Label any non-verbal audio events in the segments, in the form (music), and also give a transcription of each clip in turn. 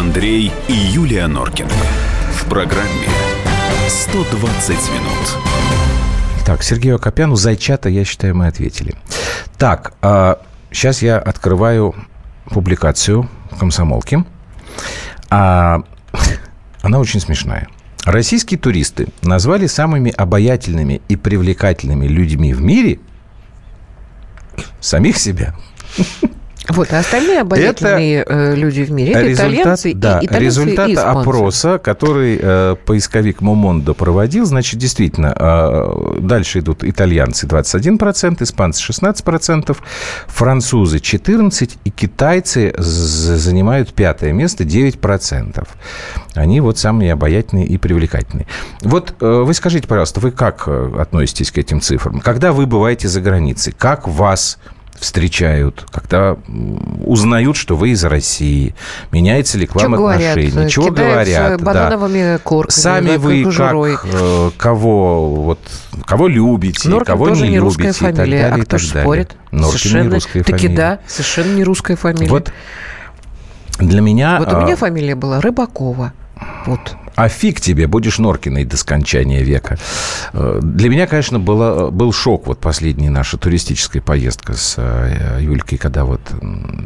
Андрей и Юлия Норкины. В программе 120 минут. Так, Сергею Акопяну зайчата, я считаю, мы ответили. Так, а, сейчас я открываю публикацию комсомолки. А, (laughs) она очень смешная. Российские туристы назвали самыми обаятельными и привлекательными людьми в мире самих себя. (laughs) Вот, а остальные обаятельные это люди в мире, это результат, итальянцы да, и итальянцы результат и испанцы. опроса, который э, поисковик Момондо проводил, значит, действительно, э, дальше идут итальянцы 21%, испанцы 16%, французы 14% и китайцы занимают пятое место 9%. Они вот самые обаятельные и привлекательные. Вот э, вы скажите, пожалуйста, вы как э, относитесь к этим цифрам? Когда вы бываете за границей, как вас встречают, когда узнают, что вы из России, меняется ли к вам Чё отношение, говорят, чего говорят, банановыми да. корками, сами вы кожурой. как э, кого вот кого любите, Норкин кого тоже не, не русская любите фамилия, и так далее, а и кто так ж далее. спорит? Норкин совершенно, не русская таки фамилия. да, совершенно не русская фамилия. Вот для меня... Вот у а, меня фамилия была Рыбакова. Вот. А фиг тебе, будешь Норкиной до скончания века. Э, Для меня, конечно, было, был шок вот последняя наша туристическая поездка с э, Юлькой, когда вот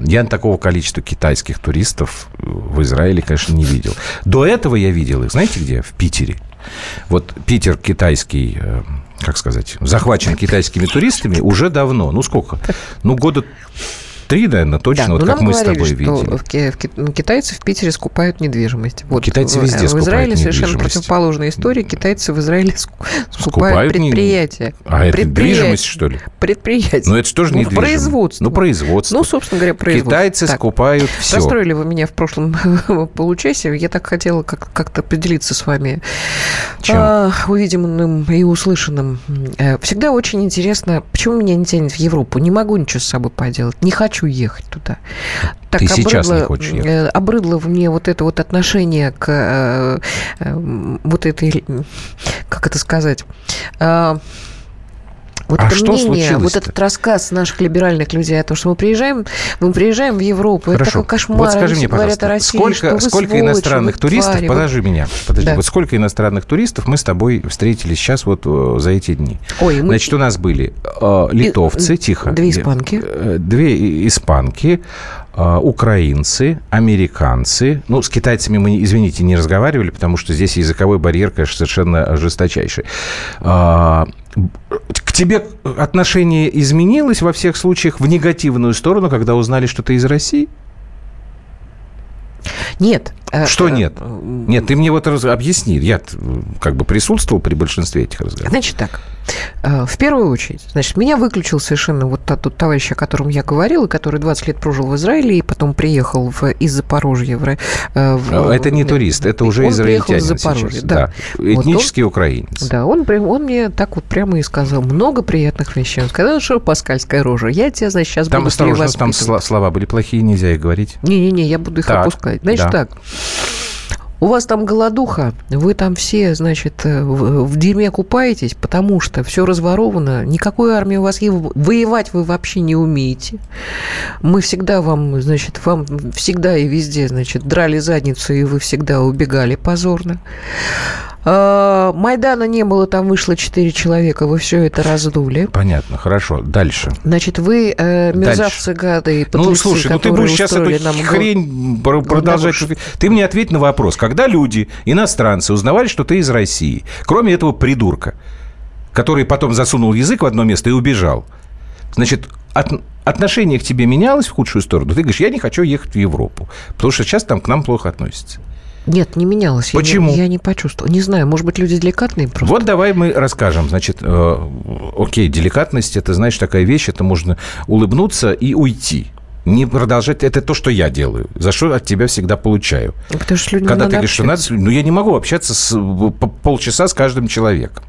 я такого количества китайских туристов в Израиле, конечно, не видел. До этого я видел их, знаете где? В Питере. Вот Питер китайский, э, как сказать, захвачен китайскими туристами уже давно. Ну сколько? Ну года три, наверное, точно, Да, вот но как мы с говорили, тобой что видели. в в ну, китайцы в Питере скупают недвижимость. Вот. Китайцы в- везде В скупают Израиле совершенно противоположная история. Китайцы в Израиле ску- скупают, предприятия. А это недвижимость, что ли? Предприятия. Ну, это же тоже Ну, недвижимость. производство. Ну, производство. Ну, собственно говоря, производство. Китайцы скупают все. Расстроили вы меня в прошлом (laughs) получасе. Я так хотела как- как-то поделиться с вами а, увиденным и услышанным. Э, Всегда очень интересно, почему меня не тянет в Европу. Не могу ничего с собой поделать. Не хочу ехать туда. Так Ты сейчас не обрыдло, хочешь ехать. э, Обрыдло в мне вот это вот отношение к э, э, вот этой, как это сказать, вот А это что мнение, вот случилось-то? этот рассказ наших либеральных людей о том, что мы приезжаем, мы приезжаем в Европу, это Хорошо. такой кошмар. Вот скажи мне, пожалуйста, России, сколько, сколько сволочи, иностранных туристов, твари, подожди меня, подожди, Да. вот сколько иностранных туристов мы с тобой встретили сейчас вот э, за эти дни? Ой, мы- Значит, у нас были э, литовцы, И- тихо. две испанки. Э, Две испанки, э, украинцы, американцы. Ну, с китайцами мы, извините, не разговаривали, потому что здесь языковой барьер, конечно, совершенно жесточайший. К тебе отношение изменилось во всех случаях в негативную сторону, когда узнали, что ты из России? Нет. Э, Что э, нет? Нет, ты мне вот раз- объясни. Я как бы присутствовал при большинстве этих разговоров. Значит так, э, в первую очередь, значит, меня выключил совершенно вот тот, тот товарищ, о котором я говорила, который 20 лет прожил в Израиле и потом приехал в, из Запорожья. В, э, в- Это не турист, это уже Он израильтянин из Запорожья, сейчас. да. Вот он- Этнический украинец. Да, он, прям- он мне так вот прямо и сказал много приятных вещей. Он сказал, что паскальская рожа, я тебя, значит, сейчас Там буду осторожно, там перевоспитывать». сла- слова были плохие, нельзя их говорить. Не-не-не, я буду их Так, опускать. Значит да. так. У вас там голодуха, вы там все, значит, э, в, в дерьме купаетесь, потому что все разворовано, никакой армии у вас есть, воевать вы вообще не умеете. Мы всегда вам, значит, вам всегда и везде, значит, драли задницу, и вы всегда убегали позорно. А, Майдана не было, там вышло 4 человека, вы все это раздули. Понятно, хорошо. Дальше. Значит, вы э, мерзавцы, гады и Ну, подлецы, слушай, ну ты будешь сейчас эту нам гол- хрень пр- продолжать. уж. Ты мне ответь на вопрос. Когда люди, иностранцы, узнавали, что ты из России, кроме этого придурка, который потом засунул язык в одно место и убежал, значит, от- отношение к тебе менялось в худшую сторону? Ты говоришь, я не хочу ехать в Европу, потому что сейчас там к нам плохо относятся. Нет, не менялось. Я не- Почему? Я не, почувствовала. Не знаю, может быть, люди деликатные просто. Вот давай мы расскажем. Значит, э, окей, деликатность – это, знаешь, такая вещь, это можно улыбнуться и уйти. Не продолжать. Это то, что я делаю. За что от тебя всегда получаю. Потому что с людьми Когда ты говоришь, что надо... Ну, я не могу общаться с, по полчаса с каждым человеком.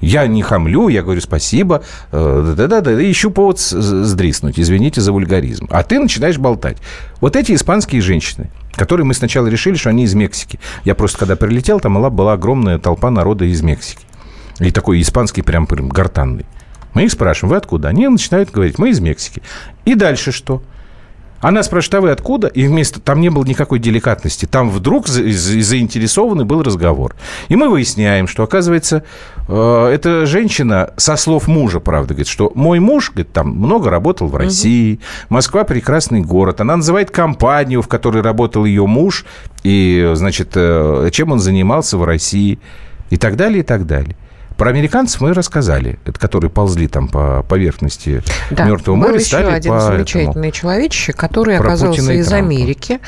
Я не хамлю, я говорю спасибо, э, да-да-да, ищу повод сдриснуть, извините за вульгаризм. А ты начинаешь болтать. Вот эти испанские женщины, которые мы сначала решили, что они из Мексики. Я просто, когда прилетел, там была, огромная толпа народа из Мексики. И такой испанский прям, прям гортанный. Мы их спрашиваем, вы откуда? Они начинают говорить, мы из Мексики. И дальше что? Она спрашивает, а вы откуда? И вместо... Там не было никакой деликатности. Там вдруг за... заинтересованный был разговор. И мы выясняем, что, оказывается, э, эта женщина, со слов мужа, правда, говорит, что мой муж, говорит, там много работал в России, угу. Москва прекрасный город. Она называет компанию, в которой работал ее муж, и, значит, э, чем он занимался в России, и так далее, и так далее. Про американцев мы рассказали, это которые ползли там по поверхности да. Мертвого моря. Был еще один по замечательный этому... человечище, который Про оказался Путина из Америки.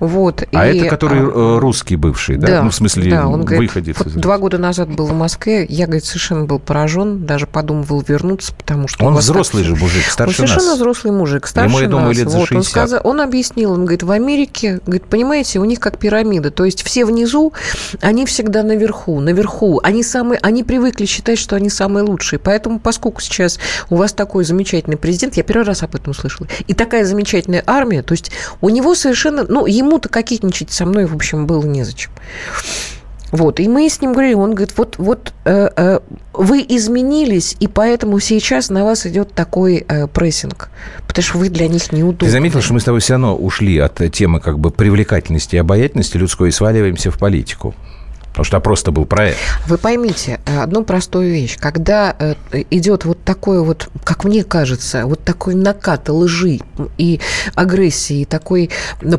Вот, а и, это который а, русский бывший, да? да? Ну, в смысле, да, он выходец. Вот два года назад был в Москве, я, говорит, совершенно был поражен, даже подумывал вернуться, потому что... Он взрослый так... же мужик, старше он совершенно нас. взрослый мужик, старше Ему, я думаю, нас. лет за 60. Вот, он, сказал, он объяснил, он говорит, в Америке, говорит, понимаете, у них как пирамида, то есть все внизу, они всегда наверху, наверху, они самые, они привыкли считать, что они самые лучшие. Поэтому, поскольку сейчас у вас такой замечательный президент, я первый раз об этом слышала, и такая замечательная армия, то есть у него совершенно, ну, ему-то кокетничать со мной, в общем, было незачем. Вот, и мы с ним говорили, он говорит, вот, вот э, э, вы изменились, и поэтому сейчас на вас идет такой э, прессинг, потому что вы для них неудобны. Ты заметил, что мы с тобой все равно ушли от темы как бы привлекательности и обаятельности людской и сваливаемся в политику? Потому что просто был проект. Вы поймите э, одну простую вещь. Когда э, идет вот такой вот, как мне кажется, вот такой накат лжи и агрессии, такой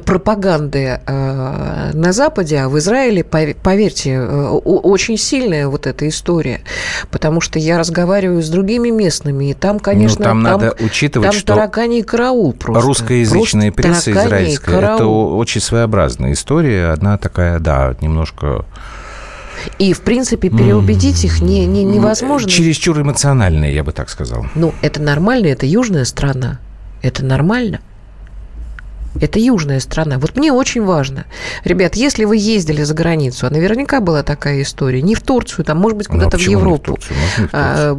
пропаганды э, на Западе, а в Израиле, поверьте, очень сильная вот эта история. Потому что я разговариваю с другими местными, и там, конечно, ну, там, там надо учитывать, там что тараганий караул просто. Русскоязычная просто пресса израильская, это очень своеобразная история. Одна такая, да, немножко и, в принципе, переубедить их не, не, невозможно. Чересчур эмоциональные, я бы так сказал. Ну, это нормально, это южная страна. Это нормально. Это южная страна. Вот мне очень важно. Ребят, если вы ездили за границу, а наверняка была такая история, не в Турцию, там, может быть, ну, куда-то ну, в Европу. Не в Турцию? Не в а,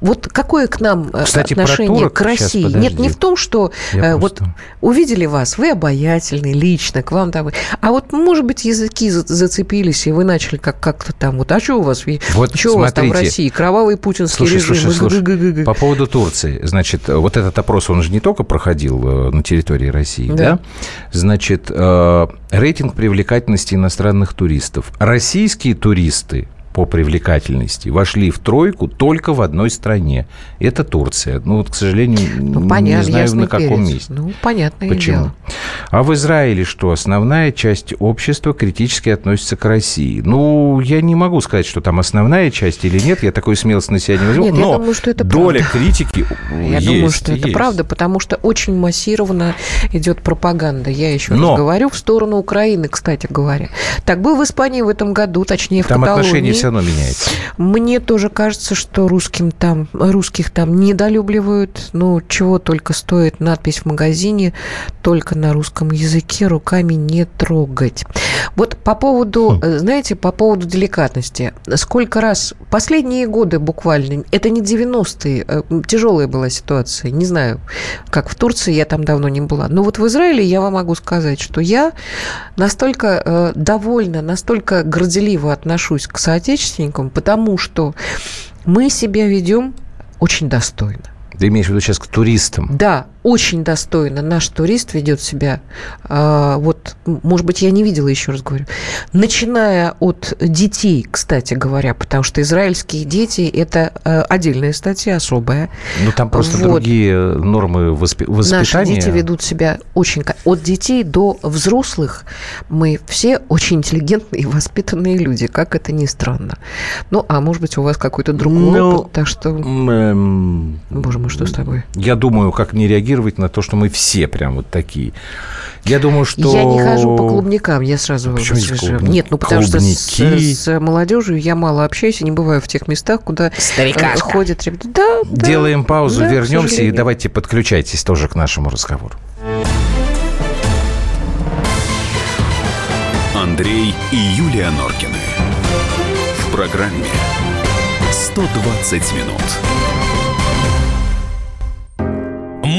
вот какое к нам э, Кстати, отношение к России? Сейчас, Нет, не в том, что Я э, вот просто... увидели вас, вы обаятельный лично, к вам там... А вот, может быть, языки зацепились, и вы начали как- как-то там... Вот, а что у вас? Вот что у вас там в России? Кровавый путинский слушай, режим? Слушай, слушай, по поводу Турции. Значит, вот этот опрос, он же не только проходил э, на территории России, да. да? Значит, э, рейтинг привлекательности иностранных туристов. Российские туристы по привлекательности вошли в тройку только в одной стране. Это Турция. Ну, вот, к сожалению, ну, понятно, не знаю, на каком перец. месте. Ну, понятно. Почему? Дело. А в Израиле что? Основная часть общества критически относится к России. Ну, я не могу сказать, что там основная часть или нет. Я такой смелость на себя не возьму. Нет, но я думаю, что это доля правда. критики Я есть, думаю, что есть. это правда, потому что очень массированно идет пропаганда. Я еще но... раз говорю, в сторону Украины, кстати говоря. Так, был в Испании в этом году, точнее, в там Каталонии. отношения все равно меняется. Мне тоже кажется, что русским там, русских там недолюбливают. Ну, чего только стоит надпись в магазине, только на русском языке руками не трогать. Вот по поводу, хм. знаете, по поводу деликатности. Сколько раз, последние годы буквально, это не 90-е, э, тяжелая была ситуация. Не знаю, как в Турции, я там давно не была. Но вот в Израиле я вам могу сказать, что я настолько э, довольна, настолько горделиво отношусь к соотечественникам, соотечественникам, потому что мы себя ведем очень достойно. Ты имеешь в виду сейчас к туристам? Да, очень достойно наш турист ведет себя. А, вот, может быть, я не видела, еще раз говорю. Начиная от детей, кстати говоря, потому что израильские дети – это э, отдельная статья, особая. Ну, там просто вот. другие нормы воспи- воспитания. Наши дети ведут себя очень... От детей до взрослых мы все очень интеллигентные и воспитанные люди, как это ни странно. Ну, а может быть, у вас какой-то другой ну, опыт, так что... Эм... Боже мой, что с тобой? Я думаю, как не реагировать реагировать на то, что мы все прям вот такие. Я думаю, что... Я не хожу по клубникам, я сразу... Почему клуб... Нет, ну потому Клубники. что с, с молодежью я мало общаюсь и не бываю в тех местах, куда Старикашка. ходят ребята. Да, да, Делаем паузу, да, вернемся и давайте подключайтесь тоже к нашему разговору. Андрей и Юлия Норкины. В программе «120 минут»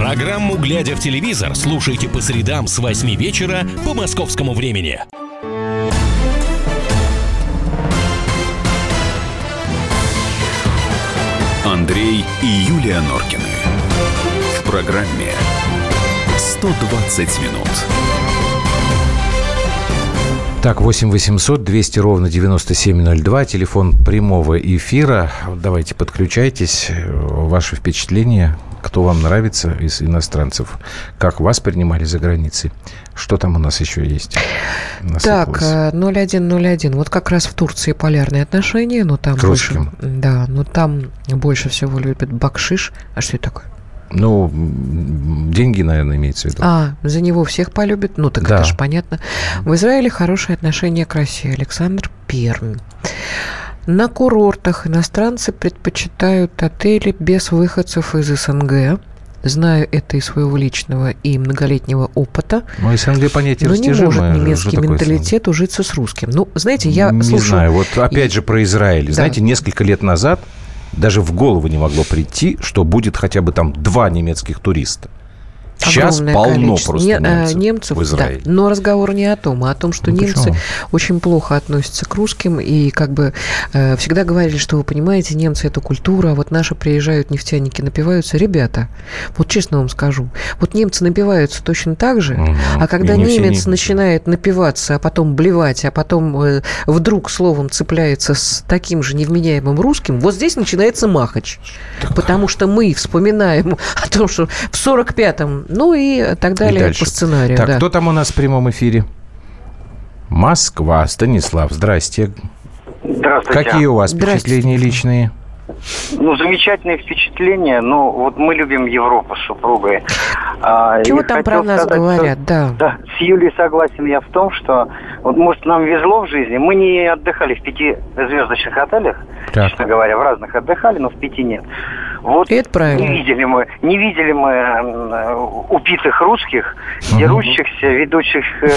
Программу «Глядя в телевизор» слушайте по средам с 8 вечера по московскому времени. Андрей и Юлия Норкины. В программе 120 минут. Так, 8 800 200 ровно 9702, телефон прямого эфира. Давайте подключайтесь. Ваши впечатления, кто вам нравится из иностранцев, как вас принимали за границей. Что там у нас еще есть? Так, 0101. Вот как раз в Турции полярные отношения, но там больше... Да, но там больше всего любят бакшиш. А что это такое? Ну, деньги, наверное, имеется в виду. А, за него всех полюбят. Ну, так Да. это же понятно. В Израиле хорошие отношения к России. Александр Пермь. На курортах иностранцы предпочитают отели без выходцев из СНГ. Знаю это из своего личного и многолетнего опыта. Ну, СНГ понятие Но не может немецкий менталитет ужиться с русским. Ну, знаете, я не слушаю... знаю. Вот опять же про Израиль. Да. Знаете, несколько лет назад даже в голову не могло прийти, что будет хотя бы там два немецких туриста. Сейчас Огромное полно количество. просто Не- э, немцев, немцев, в Израиле. да. Но разговор не о том, а о том, что Ну, немцы почему? очень плохо относятся к русским и как бы э, всегда говорили, что вы понимаете, немцы это культура, а вот наши приезжают нефтяники, напиваются. Ребята, вот честно вам скажу, вот немцы напиваются точно так же, Мгм. а когда И не немец немцы. начинает напиваться, а потом блевать, а потом э, вдруг словом цепляется с таким же невменяемым русским, вот здесь начинается махач. Потому что мы вспоминаем о том, что в 45-м, ну и так И далее дальше. по сценарию. Так, да. кто там у нас в прямом эфире? Москва. Станислав, здрасте. Здравствуйте. Какие у вас впечатления личные? Ну, замечательные впечатления. Ну, вот мы любим Европу с супругой. А, Чего и там про нас сказать, говорят, что- да. Да, с Юлей согласен я в том, что вот, может, нам везло в жизни. Мы не отдыхали в пятизвездочных отелях, Так. честно говоря, в разных отдыхали, но в пяти нет. Вот это правильно. не видели мы, не видели мы э, упитых русских, дерущихся, ведущих, э,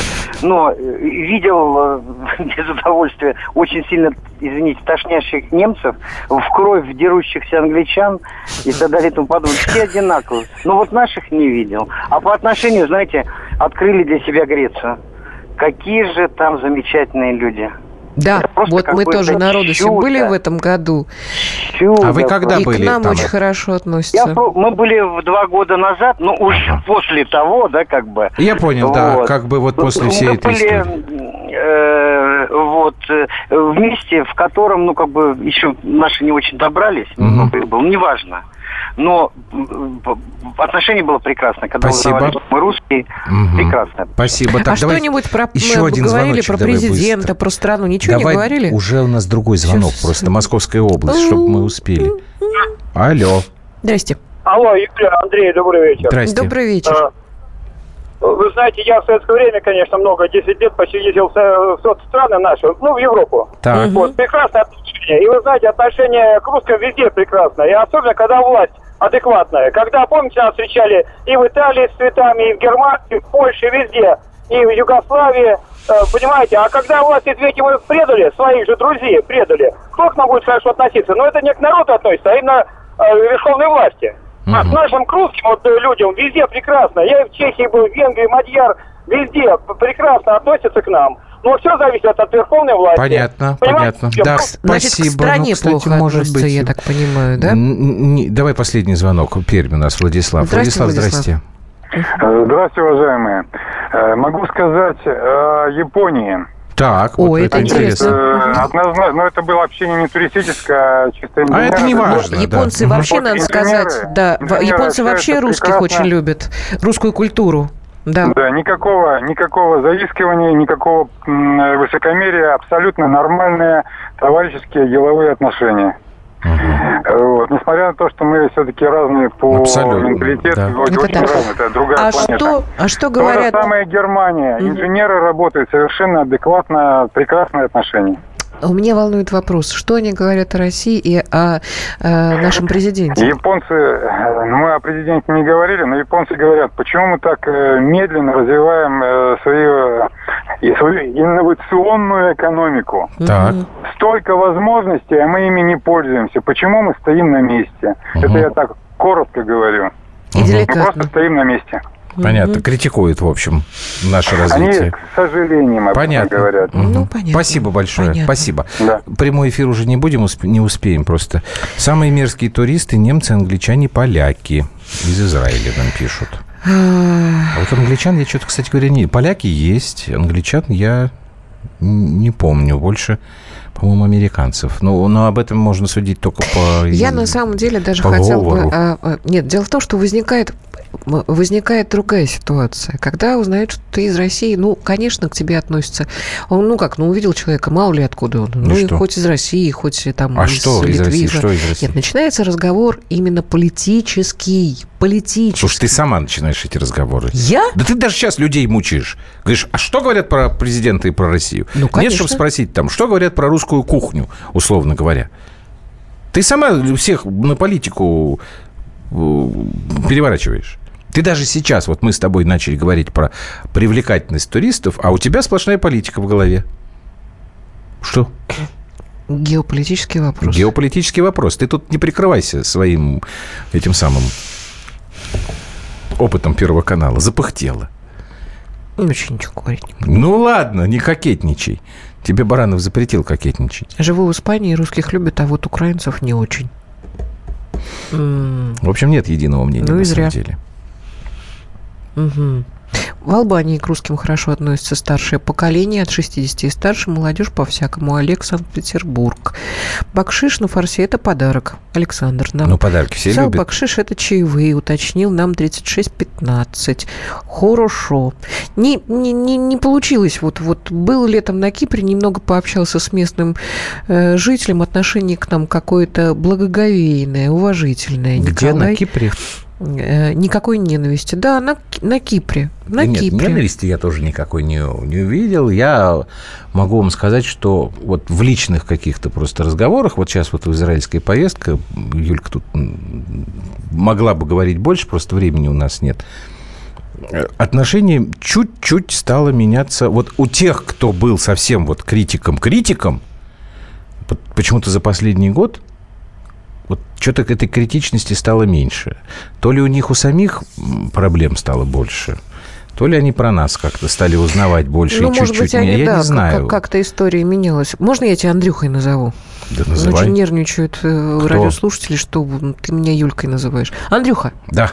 но э, видел (laughs) без удовольствия очень сильно, извините, тошнящих немцев, в кровь дерущихся англичан и так далее и тому подобное. Все одинаковые. Но вот наших не видел. А по отношению, знаете, открыли для себя Грецию. Какие же там замечательные люди. Да, вот мы тоже народусе чудо. были в этом году. Чудо А вы когда и были к нам там? очень хорошо Я, относятся. про- мы были в два года назад, но уже Ага. после того, да, как бы. Я понял, да, Вот. как бы вот Ну, после мы всей этой были, истории. Э, вот э, вместе, в котором, ну, как бы, еще наши не очень добрались, Мгм. ну, как бы, ну, неважно. Но м, отношение было прекрасно. Когда Спасибо. мы русские, Мгм. прекрасно. Спасибо. Так, а давай что-нибудь про еще мы один говорили про президента, быстро. про страну? Ничего Давай, не говорили? Уже у нас другой звонок, Сейчас. просто Московская область, чтобы мы успели. Алло, Здрасте. Алло, Юлия, Андрей, добрый вечер. здрасте. Добрый вечер. А, Вы знаете, я в советское время, конечно, много, 10 лет почти ездил в соцстраны наши, ну, в Европу. Так. Вот, прекрасное отношение. И вы знаете, отношение к русским везде прекрасно. И особенно, когда власть адекватная. Когда, помните, нас встречали и в Италии с цветами, и в Германии, и в Польше, везде, и в Югославии. Э, Понимаете, а когда власть ответить мы предали, своих же друзей предали, кто к нам будет хорошо относиться? Но это не к народу относится, а именно э, верховной власти. А к Мгм. нашим к русским вот, э, людям везде прекрасно. Я и в Чехии был, в Венгрии, Мадьяр, везде прекрасно относятся к нам. Но все зависит от верховной власти. понятно, Понимаете? понятно. Да, Значит, к спасибо. стране Ну, кстати, плохо может быть. я так понимаю, да? Н- не- Давай последний звонок. Пермь у нас, Владислав. Здравствуйте, Владислав, Владислав. здрасте. Здравствуйте, уважаемые. Э, Могу сказать о Японии. Так, Ой, вот это Э, интересно. Однозначно, но это было общение не туристическое, а чисто А это не важно. да. Японцы Мгм. вообще, Вот надо инженеры- сказать, да, инженеры японцы вообще русских прекрасно. очень любят, русскую культуру. Да. Да, никакого, никакого заискивания, никакого высокомерия, абсолютно нормальные товарищеские деловые отношения. Э, Вот. Несмотря на то, что мы все-таки разные по Абсолютно, менталитету, да. очень, Это разные, это другая А планета. что, а что То же говорят? самое Германия. Инженеры работают совершенно адекватно, прекрасные отношения. У меня волнует вопрос, что они говорят о России и о, э, нашем президенте? Японцы, э, ну, мы о президенте не говорили, но японцы говорят, почему мы так медленно развиваем свою, свою инновационную экономику. Так. Столько возможностей, а мы ими не пользуемся. Почему мы стоим на месте? Мгм. Это я так коротко говорю. И Мы деликатно. просто стоим на месте. Понятно. Критикуют, в общем, наше Они, развитие. к сожалению, об Понятно. говорят. Ну, понятно. Спасибо большое. Понятно. Спасибо. Да. Прямой эфир уже не будем, усп- не успеем просто. Самые мерзкие туристы – немцы, англичане, поляки. Из Израиля нам пишут. А, вот англичан я что-то, кстати говоря, не... Поляки есть, англичан я не помню. Больше, по-моему, американцев. Ну, но об этом можно судить только по... Я на самом деле даже по хотела бы... а, а, Нет, дело в том, что возникает возникает другая ситуация. Когда узнают, что ты из России, ну, конечно, к тебе относятся. Он, ну как, ну, увидел человека, мало ли откуда он. Ну, и что? хоть из России, хоть там А из что из России? Литвы. Что из России? Нет, начинается разговор именно политический. Политический. Слушай, ты сама начинаешь эти разговоры. Я? Да ты даже сейчас людей мучаешь. Говоришь, а что говорят про президента и про Россию? Ну, Нет, конечно. чтобы спросить там, что говорят про русскую кухню, условно говоря. Ты сама всех на политику э, переворачиваешь. Ты даже сейчас, вот мы с тобой начали говорить про привлекательность туристов, а у тебя сплошная политика в голове. Что? Геополитический вопрос. Геополитический вопрос. Ты тут не прикрывайся своим этим самым опытом Первого канала. Запыхтела. Ну, Ничего ничего говорить не буду. Ну ладно, не кокетничай. Тебе Баранов запретил кокетничать. Живу в Испании, русских любят, а вот украинцев не очень. В общем, нет единого мнения Ну на зря. самом деле. мгм. В Албании к русским хорошо относится старшее поколение, от 60 и старше, молодежь по-всякому. Олег, Санкт-Петербург. Бакшиш на фарсе – это подарок. Александр нам Ну, подарки все Писал любят. Бакшиш это чаевые, уточнил нам 36-15. Хорошо. Не, не, не, не получилось. Вот, вот был летом на Кипре, немного пообщался с местным э, жителем, отношение к нам какое-то благоговейное, уважительное. Где Николай, на Кипре? Э, никакой ненависти. Да, на, на Кипре. На Да Нет, Кипре. ненависти я тоже никакой не, не увидел. Я могу вам сказать, что вот в личных каких-то просто разговорах, вот сейчас вот израильская поездка, Юлька тут могла бы говорить больше, просто времени у нас нет. Отношение чуть-чуть стало меняться. Вот у тех, кто был совсем вот критиком-критиком, почему-то за последний год вот что-то к этой критичности стало меньше. То ли у них у самих проблем стало больше, то ли они про нас как-то стали узнавать больше Ну, и чуть-чуть быть, они, Я да, не знаю. Как, то история менялась. Можно я тебя Андрюхой назову? Да называй. Очень нервничают э, Кто? радиослушатели, что ты меня Юлькой называешь. Андрюха, Да.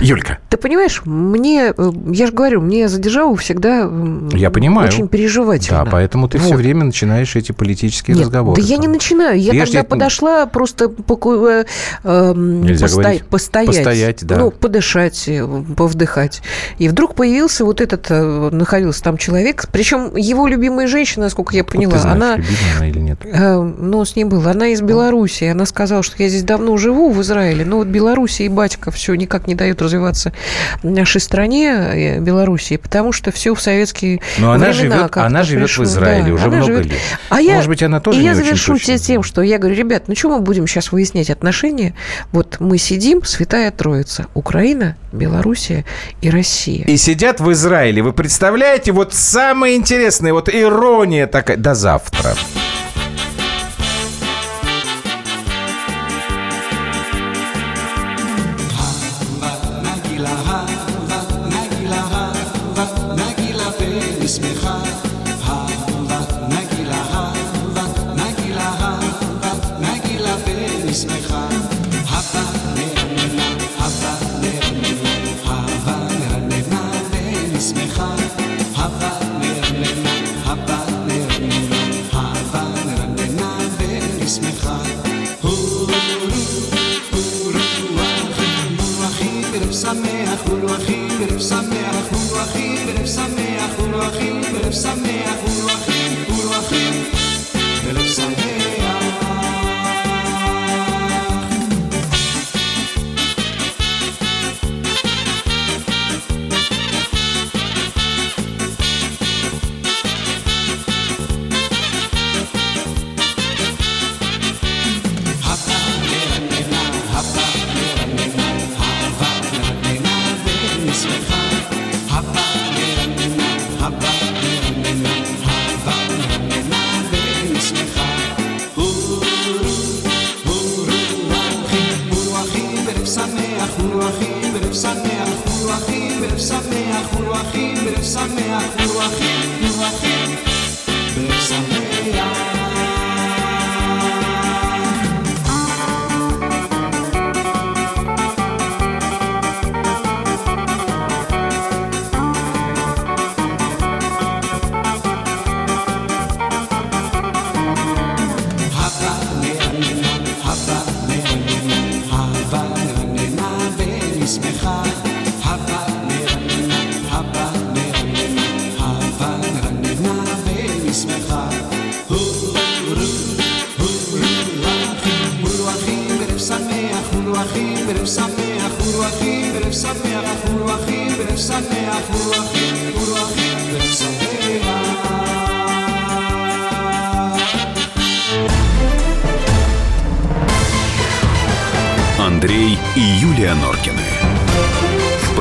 Юлька. Ты понимаешь, мне, э, я же говорю, мне за державу всегда Я понимаю. очень переживательно. Да, поэтому ты все Вот. время начинаешь эти политические Нет, разговоры. Да я не там. начинаю. Я ж тогда подошла просто поку- э, эм, Нельзя посто- говорить. постоять. Постоять, да. Ну, подышать, э, повдыхать. И вдруг появился вот этот, находился там человек, причем его любимая женщина, насколько я Откуда поняла, ты знаешь, она... любимая она или нет? Э, Ну, с ней было. Она из Белоруссии. Она сказала, что я здесь давно живу, в Израиле. Но вот Белоруссия и батька все никак не дают развиваться нашей стране, э, Белоруссии, потому что все в советские Но она времена живет, как-то она живет пришло. в Израиле Да, уже она много живет. лет. А я, Может быть, она тоже и не я очень завершу точно тем, что я говорю, ребят, ну что мы будем сейчас выяснять отношения? Вот мы сидим, Святая Троица, Украина, Белоруссия и Россия. И сидят в Израиле. Вы представляете, вот самое интересное, вот ирония такая. До завтра.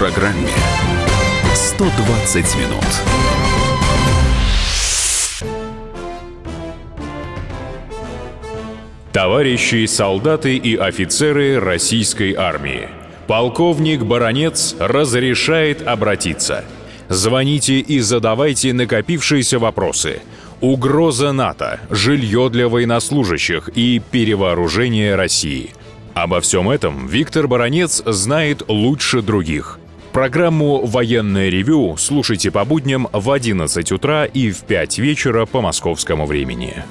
Программе 120 минут. Товарищи солдаты и офицеры российской армии. Полковник Баронец разрешает обратиться. Звоните и задавайте накопившиеся вопросы. Угроза НАТО, жилье для военнослужащих и перевооружение России. Обо всем этом Виктор Баронец знает лучше других. Программу «Военное ревю» слушайте по будням в 11 утра и в 5 вечера по московскому времени.